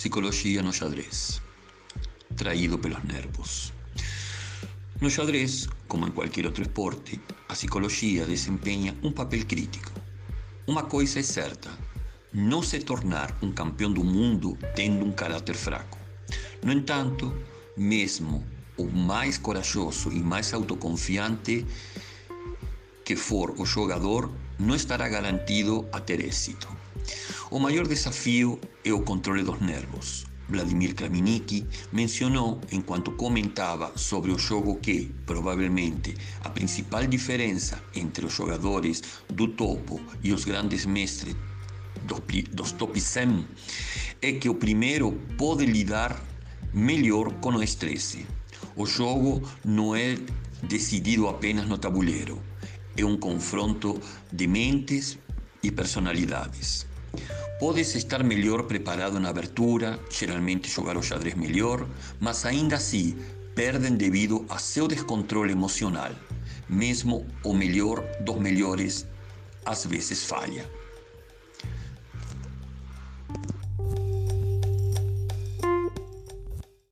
Psicologia no xadrez, traído pelos nervos. No xadrez, como em qualquer outro esporte, a psicologia desempenha um papel crítico. Uma coisa é certa: não se tornar um campeão do mundo tendo um caráter fraco. No entanto, mesmo o mais corajoso e mais autoconfiante que for o jogador, não estará garantido a ter êxito. O maior desafio é o controle dos nervos. Vladimir Kramniki mencionou enquanto comentava sobre o jogo que, provavelmente, a principal diferença entre os jogadores do topo e os grandes mestres dos, dos top 100 é que o primeiro pode lidar melhor com o estresse. O jogo não é decidido apenas no tabuleiro, é um confronto de mentes e personalidades. Podes estar melhor preparado na abertura, geralmente jogar o xadrez melhor, mas ainda assim perdem devido a seu descontrole emocional. Mesmo o melhor dos melhores às vezes falha.